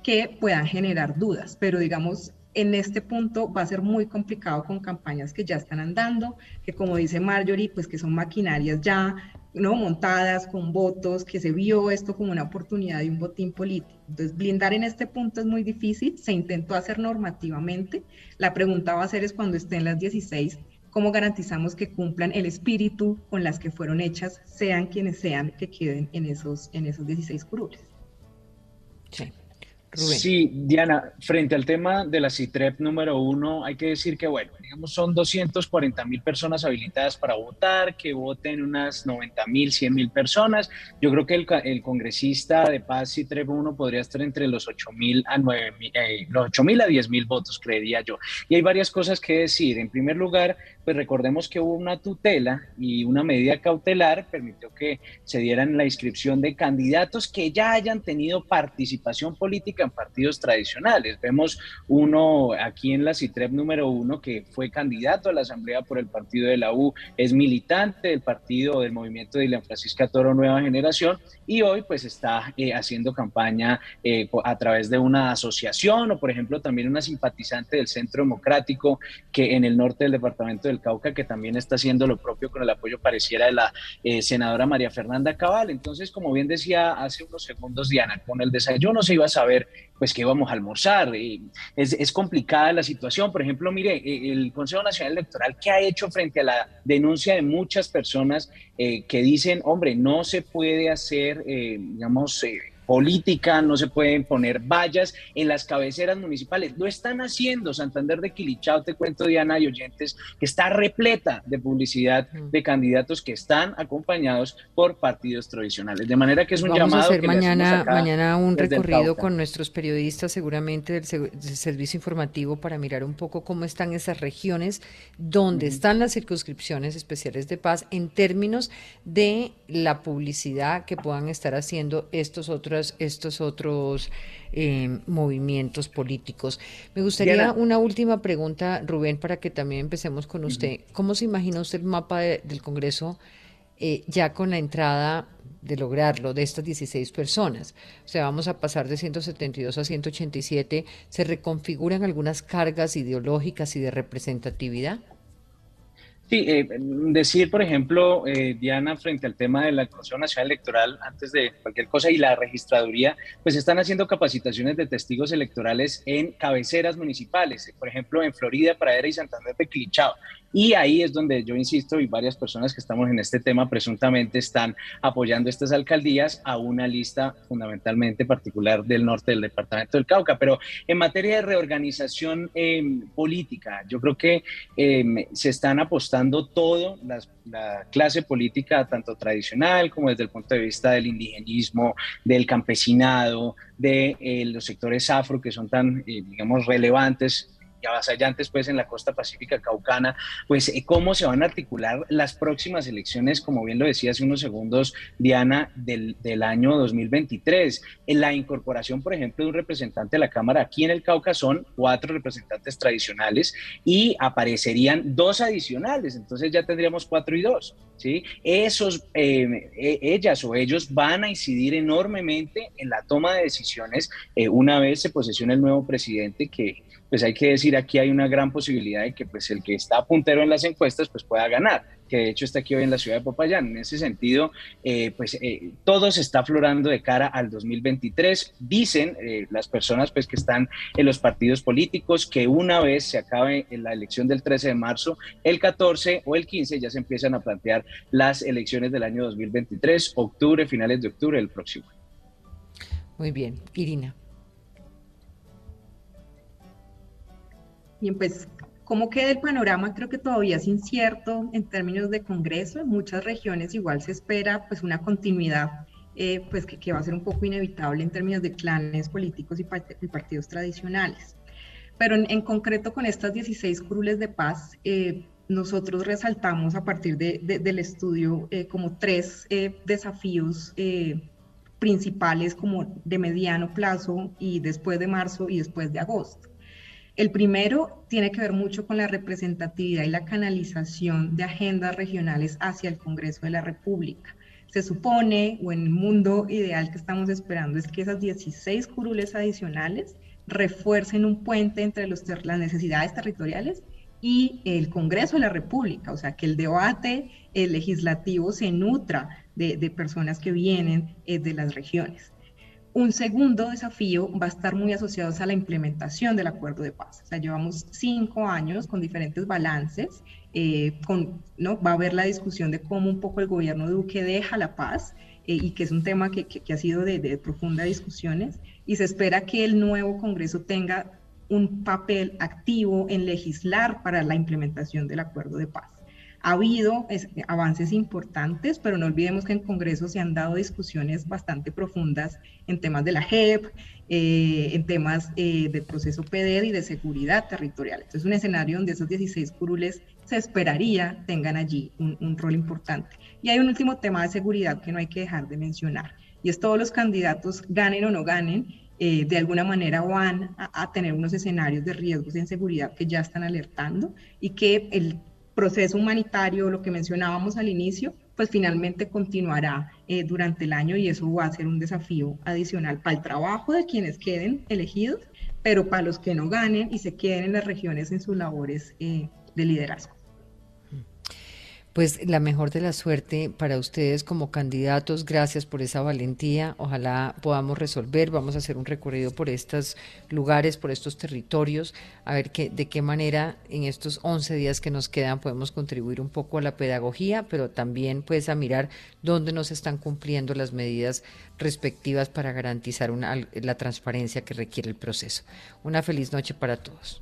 que puedan generar dudas, pero digamos, en este punto va a ser muy complicado con campañas que ya están andando, que como dice Marjorie, pues que son maquinarias ya ¿no? montadas con votos, que se vio esto como una oportunidad de un botín político. Entonces, blindar en este punto es muy difícil, se intentó hacer normativamente. La pregunta va a ser es cuando estén las 16, ¿cómo garantizamos que cumplan el espíritu con las que fueron hechas, sean quienes sean que queden en esos, en esos 16 curules? Sí. Sí, Diana, frente al tema de la CITREP número uno, hay que decir que, bueno, digamos, son 240 mil personas habilitadas para votar, que voten unas 90 mil, 100 mil personas. Yo creo que el, congresista de Paz CITREP 1 podría estar entre los 8 mil a 9 mil, eh, los 8 mil a 10 mil votos, creería yo. Y hay varias cosas que decir. En primer lugar, pues recordemos que hubo una tutela y una medida cautelar permitió que se dieran la inscripción de candidatos que ya hayan tenido participación política partidos tradicionales. Vemos uno aquí en la CITREP número uno que fue candidato a la Asamblea por el partido de la U, es militante del partido del movimiento de Ilan Francisca Toro Nueva Generación y hoy pues está eh, haciendo campaña eh, a través de una asociación o por ejemplo también una simpatizante del Centro Democrático que en el norte del departamento del Cauca que también está haciendo lo propio con el apoyo pareciera de la eh, senadora María Fernanda Cabal. Entonces, como bien decía hace unos segundos Diana, con el desayuno se iba a saber pues que íbamos a almorzar. Es, es, complicada la situación. Por ejemplo, mire, eh, el Consejo Nacional Electoral, ¿qué ha hecho frente a la denuncia de muchas personas eh, que dicen, hombre, no se puede hacer, eh, digamos, política, no se pueden poner vallas en las cabeceras municipales. Lo están haciendo. Santander de Quilichao, te cuento, Diana y oyentes, que está repleta de publicidad mm. de candidatos que están acompañados por partidos tradicionales. De manera que es un Vamos llamado. a hacer mañana, mañana un recorrido con nuestros periodistas, seguramente del, servicio informativo, para mirar un poco cómo están esas regiones donde están las circunscripciones especiales de paz en términos de la publicidad que puedan estar haciendo estos otros, estos otros eh, movimientos políticos. Me gustaría una última pregunta, Rubén, para que también empecemos con usted. ¿Cómo se imagina usted el mapa del Congreso eh, ya con la entrada de lograrlo de estas 16 personas? O sea, vamos a pasar de 172 a 187. ¿Se reconfiguran algunas cargas ideológicas y de representatividad? Sí, eh, decir, por ejemplo, eh, Diana, frente al tema de la Consejo Nacional Electoral, antes de cualquier cosa, y la registraduría, pues están haciendo capacitaciones de testigos electorales en cabeceras municipales, por ejemplo, en Florida, Pradera y Santander de Clichao. Y ahí es donde yo insisto y varias personas que estamos en este tema presuntamente están apoyando estas alcaldías a una lista fundamentalmente particular del norte del departamento del Cauca. Pero en materia de reorganización em, política, yo creo que em, se están apostando todo, la clase política, tanto tradicional como desde el punto de vista del indigenismo, del campesinado, de eh, los sectores afro que son tan, eh, digamos, relevantes avasallantes pues en la costa pacífica caucana, pues eh, cómo se van a articular las próximas elecciones, como bien lo decía hace unos segundos Diana, del, del año 2023. En la incorporación, por ejemplo, de un representante de la Cámara aquí en el Cauca son cuatro representantes tradicionales y aparecerían dos adicionales, entonces ya tendríamos cuatro y dos. ¿sí? Esos, eh, e, ellas o ellos van a incidir enormemente en la toma de decisiones eh, una vez se posesione el nuevo presidente que pues hay que decir aquí hay una gran posibilidad de que pues el que está puntero en las encuestas pues pueda ganar, que de hecho está aquí hoy en la ciudad de Popayán. En ese sentido, eh, pues eh, todo se está aflorando de cara al 2023. Dicen eh, las personas pues que están en los partidos políticos que una vez se acabe la elección del 13 de marzo, el 14 o el 15 ya se empiezan a plantear las elecciones del año 2023, octubre, finales de octubre del próximo. Muy bien, Irina. Bien, pues, ¿cómo queda el panorama? Creo que todavía es incierto en términos de Congreso. En muchas regiones igual se espera pues una continuidad eh, pues que, va a ser un poco inevitable en términos de clanes políticos y, partidos tradicionales. Pero en, concreto con estas 16 curules de paz, eh, nosotros resaltamos a partir del estudio eh, como tres desafíos principales como de mediano plazo y después de marzo y después de agosto. El primero tiene que ver mucho con la representatividad y la canalización de agendas regionales hacia el Congreso de la República. Se supone, o en el mundo ideal que estamos esperando, es que esas 16 curules adicionales refuercen un puente entre las necesidades territoriales y el Congreso de la República, o sea, que el debate legislativo se nutra de, personas que vienen eh, de las regiones. Un segundo desafío va a estar muy asociado a la implementación del acuerdo de paz. O sea, llevamos cinco años con diferentes balances, eh, ¿no? va a haber la discusión de cómo un poco el gobierno de Duque deja la paz eh, y que es un tema que, ha sido de profundas discusiones y se espera que el nuevo Congreso tenga un papel activo en legislar para la implementación del acuerdo de paz. Ha habido avances importantes, pero no olvidemos que en Congreso se han dado discusiones bastante profundas en temas de la JEP, eh, en temas eh, del proceso PDED y de seguridad territorial. Entonces, es un escenario donde esos 16 curules se esperaría tengan allí un, rol importante. Y hay un último tema de seguridad que no hay que dejar de mencionar, y es todos los candidatos, ganen o no ganen, eh, de alguna manera van a, a, tener unos escenarios de riesgos en seguridad que ya están alertando y que el proceso humanitario, lo que mencionábamos al inicio, pues finalmente continuará eh, durante el año y eso va a ser un desafío adicional para el trabajo de quienes queden elegidos, pero para los que no ganen y se queden en las regiones en sus labores eh, de liderazgo. Pues la mejor de la suerte para ustedes como candidatos. Gracias por esa valentía. Ojalá podamos resolver. Vamos a hacer un recorrido por estos lugares, por estos territorios, a ver qué, de qué manera en estos 11 días que nos quedan podemos contribuir un poco a la pedagogía, pero también pues a mirar dónde nos están cumpliendo las medidas respectivas para garantizar la transparencia que requiere el proceso. Una feliz noche para todos.